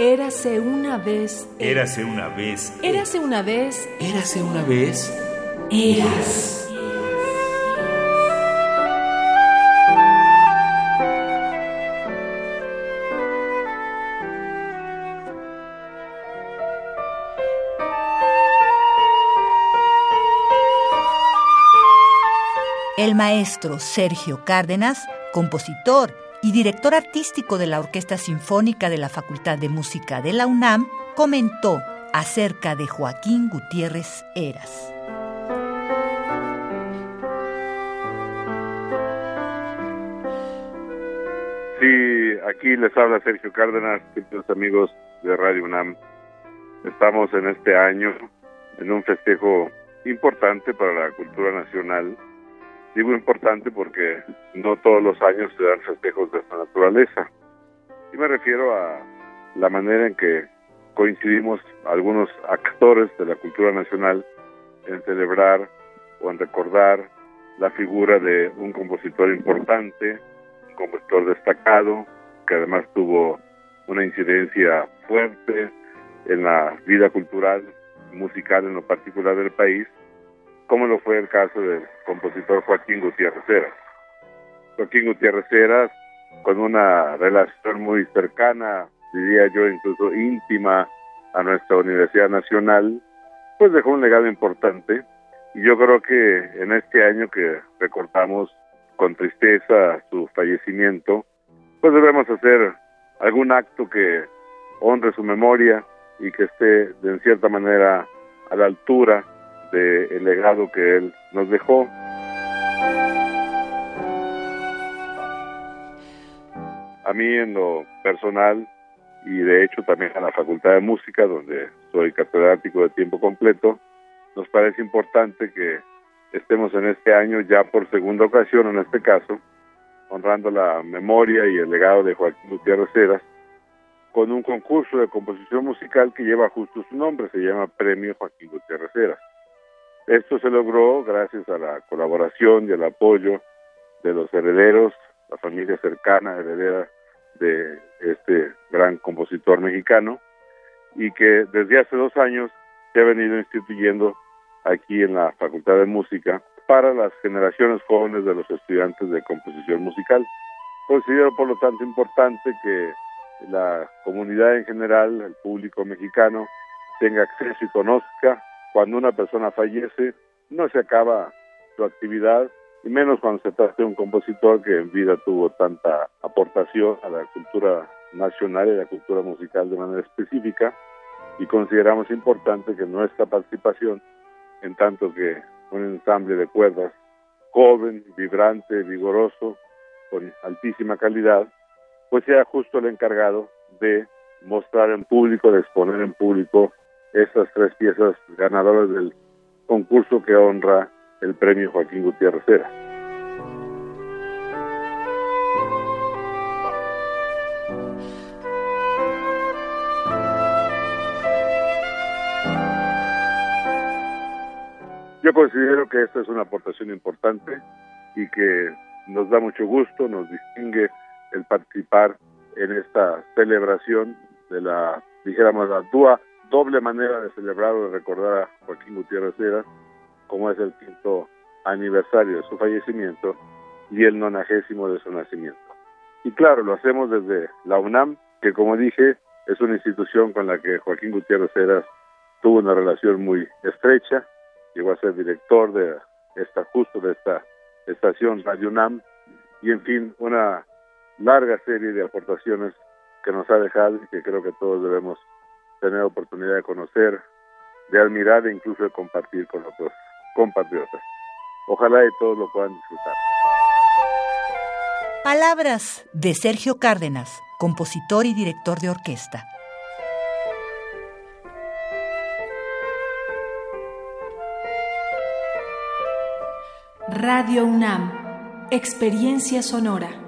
Érase una vez. Érase una vez. Érase una vez. Érase una vez. Eras. El maestro Sergio Cárdenas, compositor y director artístico de la Orquesta Sinfónica de la Facultad de Música de la UNAM, comentó acerca de Joaquín Gutiérrez Eras. Sí, aquí les habla Sergio Cárdenas, queridos amigos de Radio UNAM. Estamos en este año en un festejo importante para la cultura nacional Digo importante porque no todos los años se dan festejos de esta naturaleza. Y me refiero a la manera en que coincidimos algunos actores de la cultura nacional en celebrar o en recordar la figura de un compositor importante, un compositor destacado, que además tuvo una incidencia fuerte en la vida cultural, musical en lo particular del país, como lo fue el caso del compositor Joaquín Gutiérrez Heras. Joaquín Gutiérrez Heras, con una relación muy cercana, diría yo incluso íntima, a nuestra Universidad Nacional, pues dejó un legado importante. Y yo creo que en este año que recordamos con tristeza su fallecimiento, pues debemos hacer algún acto que honre su memoria y que esté de cierta manera a la altura del legado que él nos dejó. A mí en lo personal y de hecho también a la Facultad de Música, donde soy catedrático de tiempo completo, nos parece importante que estemos en este año ya por segunda ocasión en este caso, honrando la memoria y el legado de Joaquín Gutiérrez Heras, con un concurso de composición musical que lleva justo su nombre, se llama Premio Joaquín Gutiérrez Heras. Esto se logró gracias a la colaboración y el apoyo de los herederos, la familia cercana heredera de este gran compositor mexicano y que desde hace dos años se ha venido instituyendo aquí en la Facultad de Música para las generaciones jóvenes de los estudiantes de composición musical. Considero por lo tanto importante que la comunidad en general, el público mexicano, tenga acceso y conozca cuando una persona fallece, no se acaba su actividad, y menos cuando se trata de un compositor que en vida tuvo tanta aportación a la cultura nacional y a la cultura musical de manera específica, y consideramos importante que nuestra participación, en tanto que un ensamble de cuerdas joven, vibrante, vigoroso, con altísima calidad, pues sea justo el encargado de mostrar en público, de exponer en público estas tres piezas ganadoras del concurso que honra el premio Joaquín Gutiérrez Era. Yo considero que esta es una aportación importante y que nos da mucho gusto, nos distingue el participar en esta celebración de la, dijéramos, la DUA doble manera de celebrar o de recordar a Joaquín Gutiérrez Heras, como es el quinto aniversario de su fallecimiento y el nonagésimo de su nacimiento. Y claro, lo hacemos desde la UNAM, que como dije, es una institución con la que Joaquín Gutiérrez Heras tuvo una relación muy estrecha, llegó a ser director de esta, justo de esta estación Radio UNAM, y en fin, una larga serie de aportaciones que nos ha dejado y que creo que todos debemos tener oportunidad de conocer, de admirar e incluso de compartir con otros compatriotas. Ojalá y todos lo puedan disfrutar. Palabras de Sergio Cárdenas, compositor y director de orquesta. Radio UNAM, experiencia sonora.